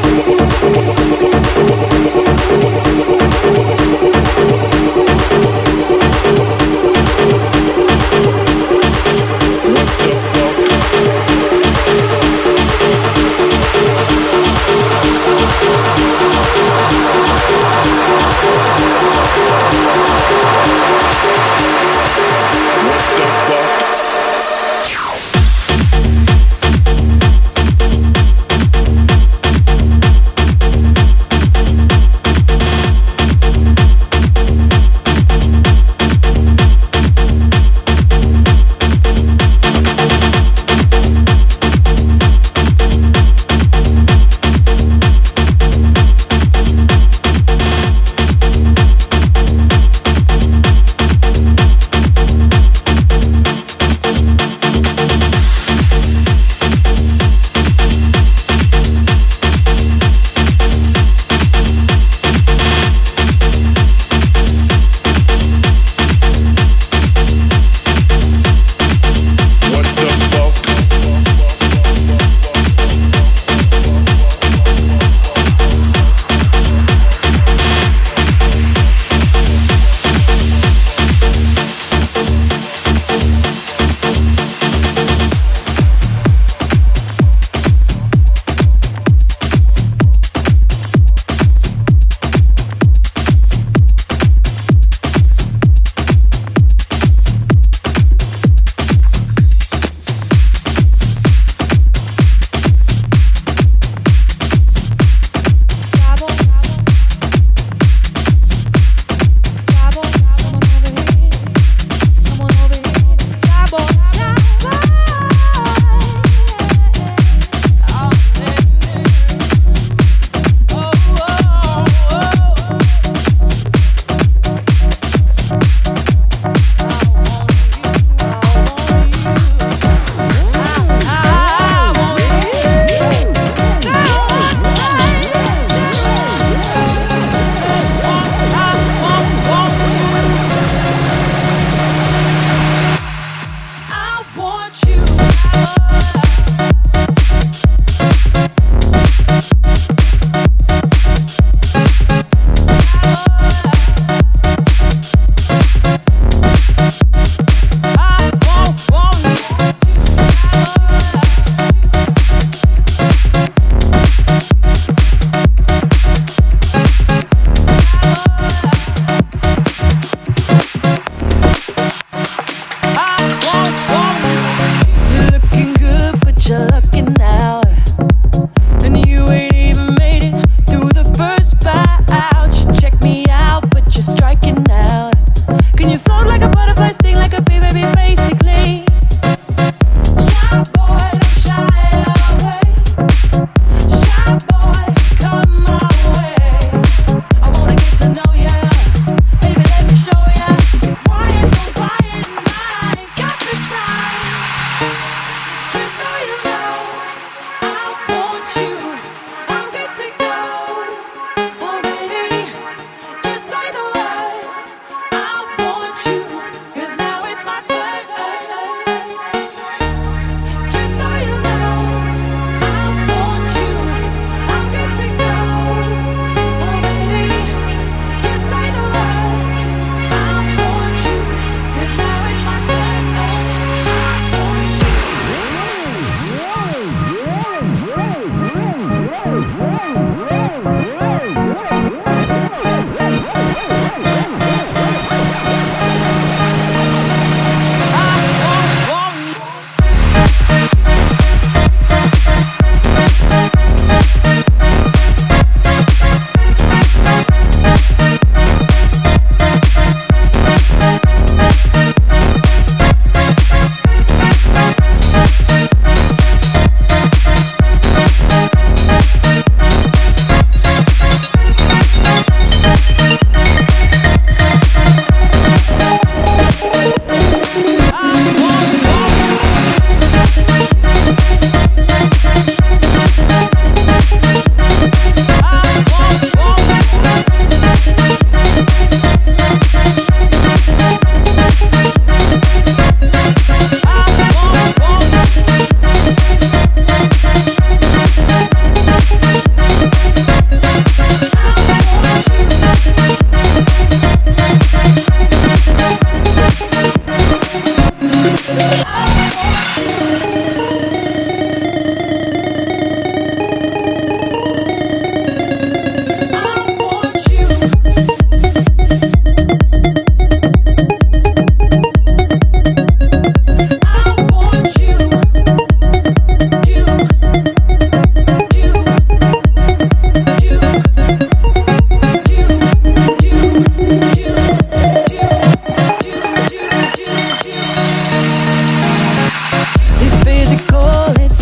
oh what, what,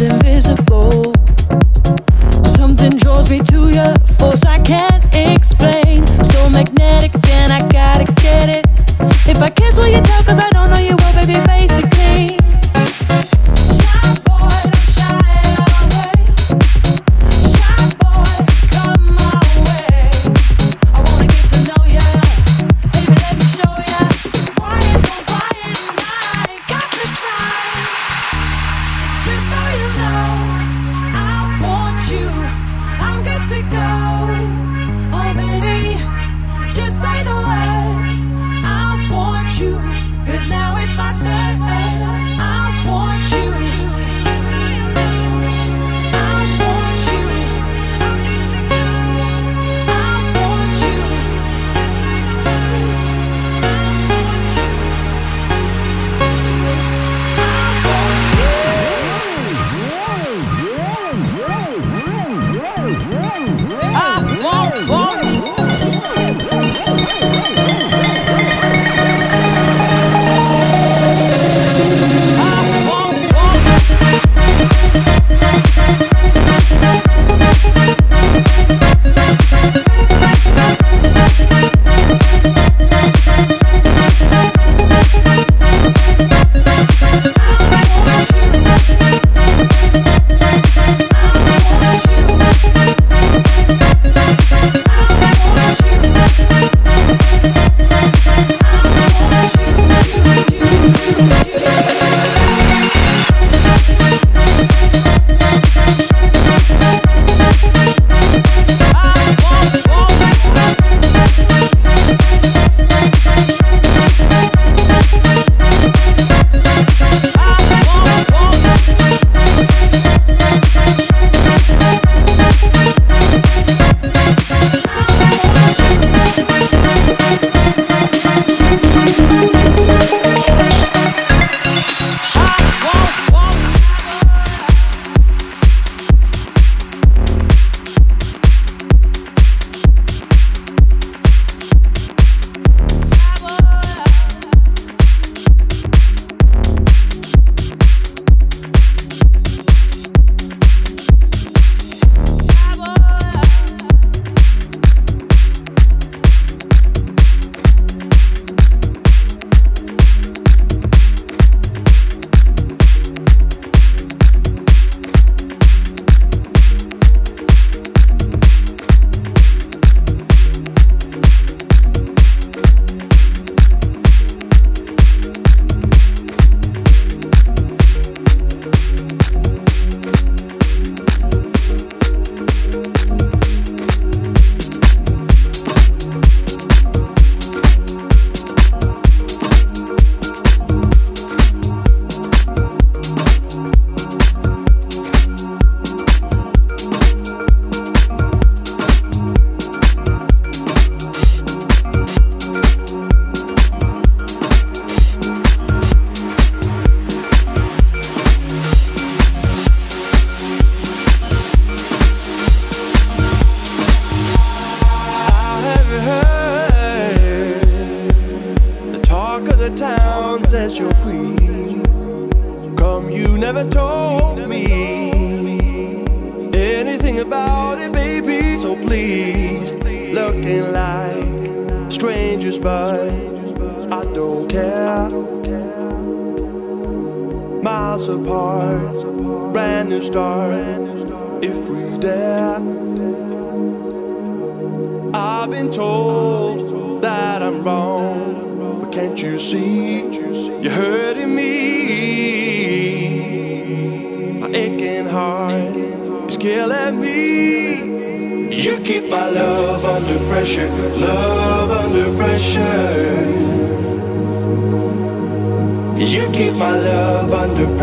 invisible.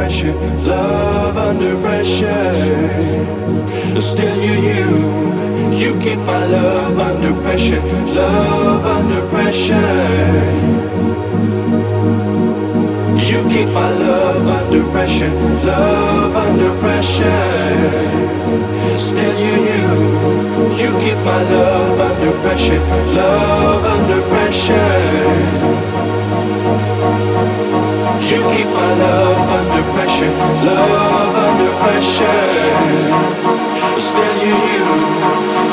pressure, love under pressure. Still you, you, you keep my love under pressure, love under pressure. You keep my love under pressure, love under pressure. Still you, you, you keep my love under pressure, love under pressure. You keep my love under pressure, love under pressure. Still you, you,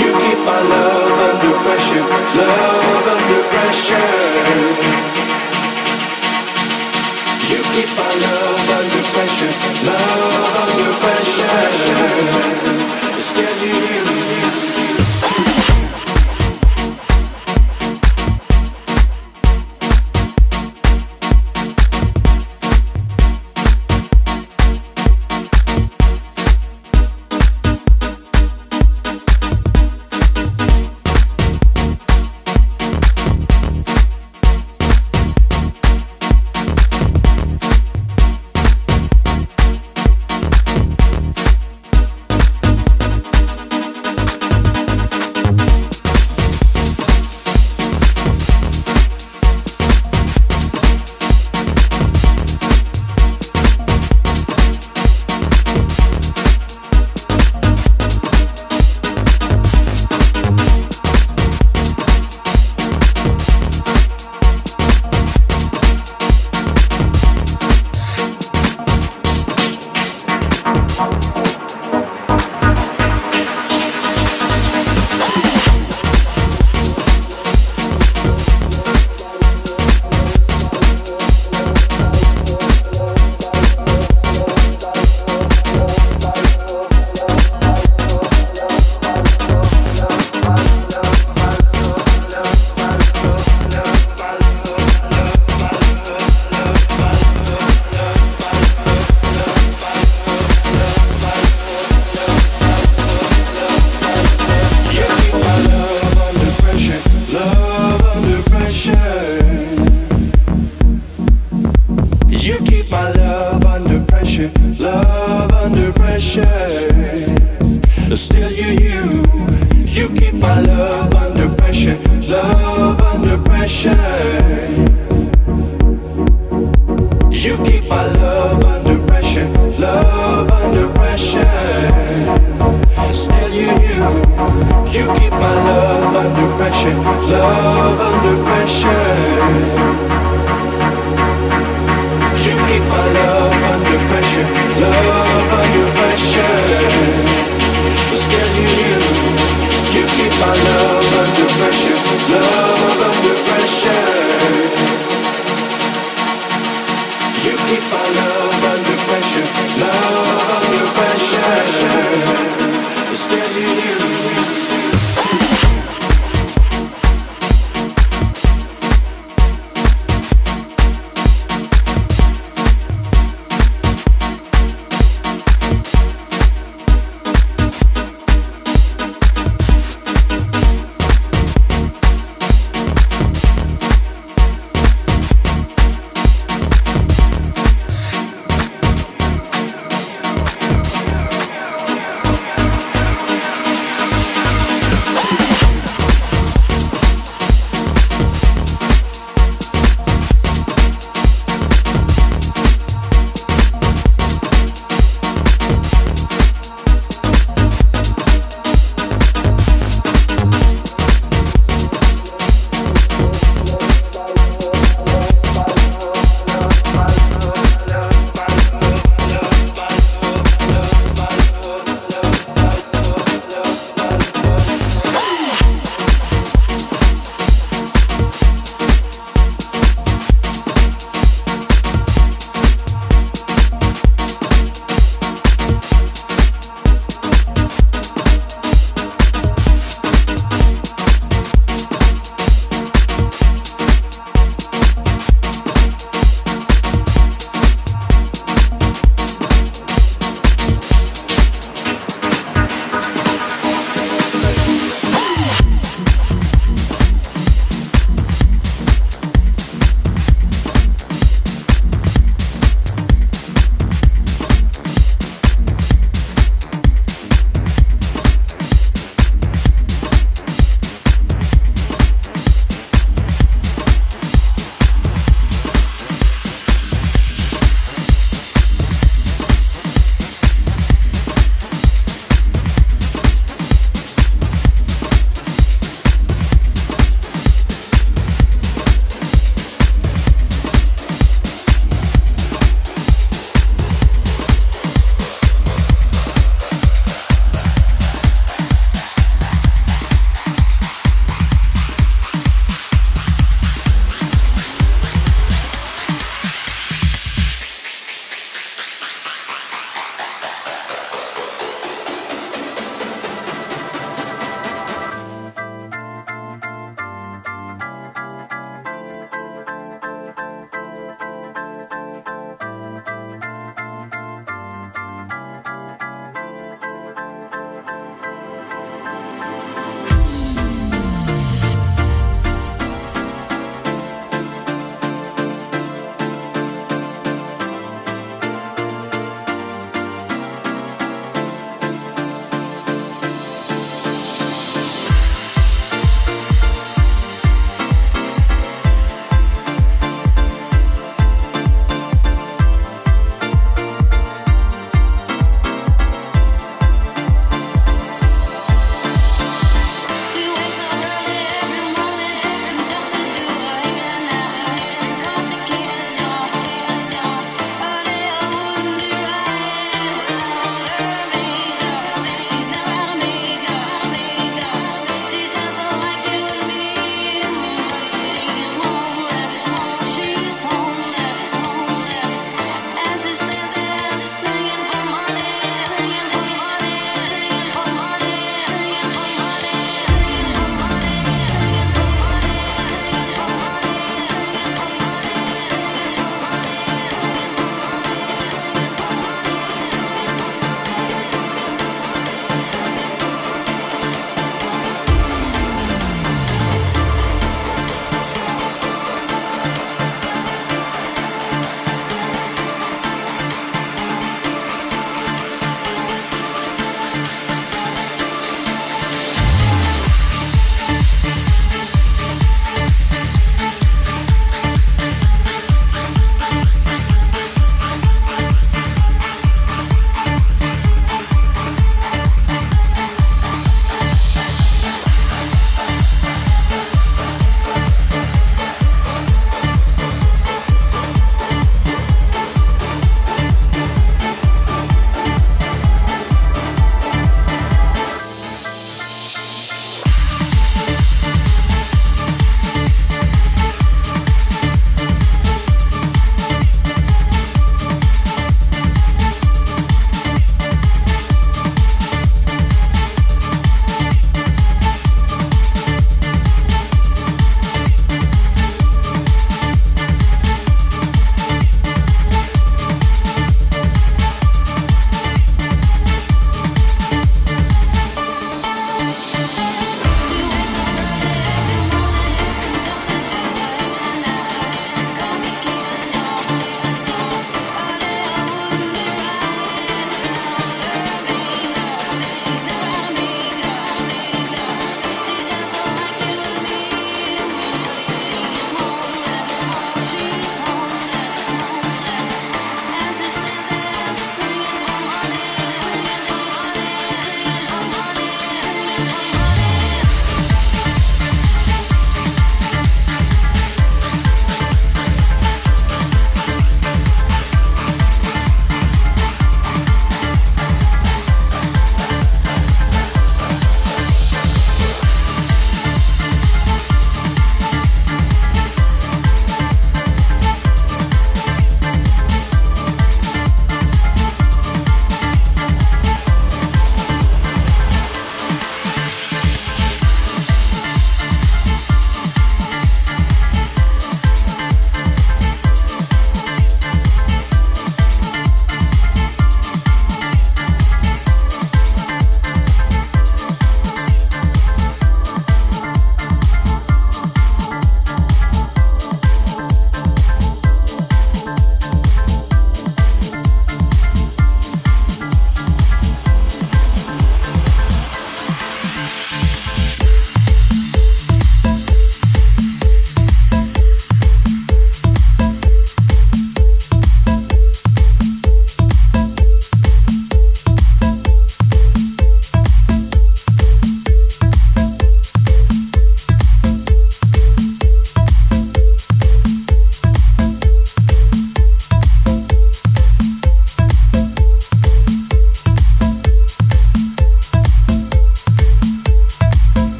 you keep my love under pressure, love under pressure.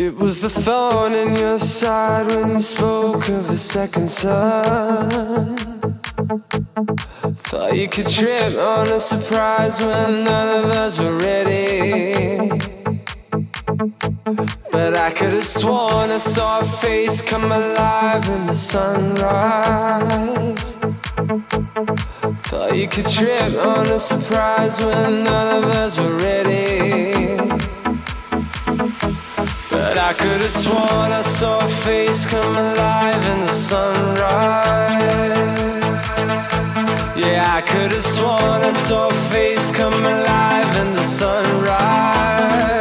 It was the thorn in your side when you spoke of a second son. Thought you could trip on a surprise when none of us were ready. But I could have sworn I saw a face come alive in the sunrise. Thought you could trip on a surprise when none of us were ready. But I could have sworn I saw a face come alive in the sunrise. Yeah, I could have sworn I saw a face come alive in the sunrise.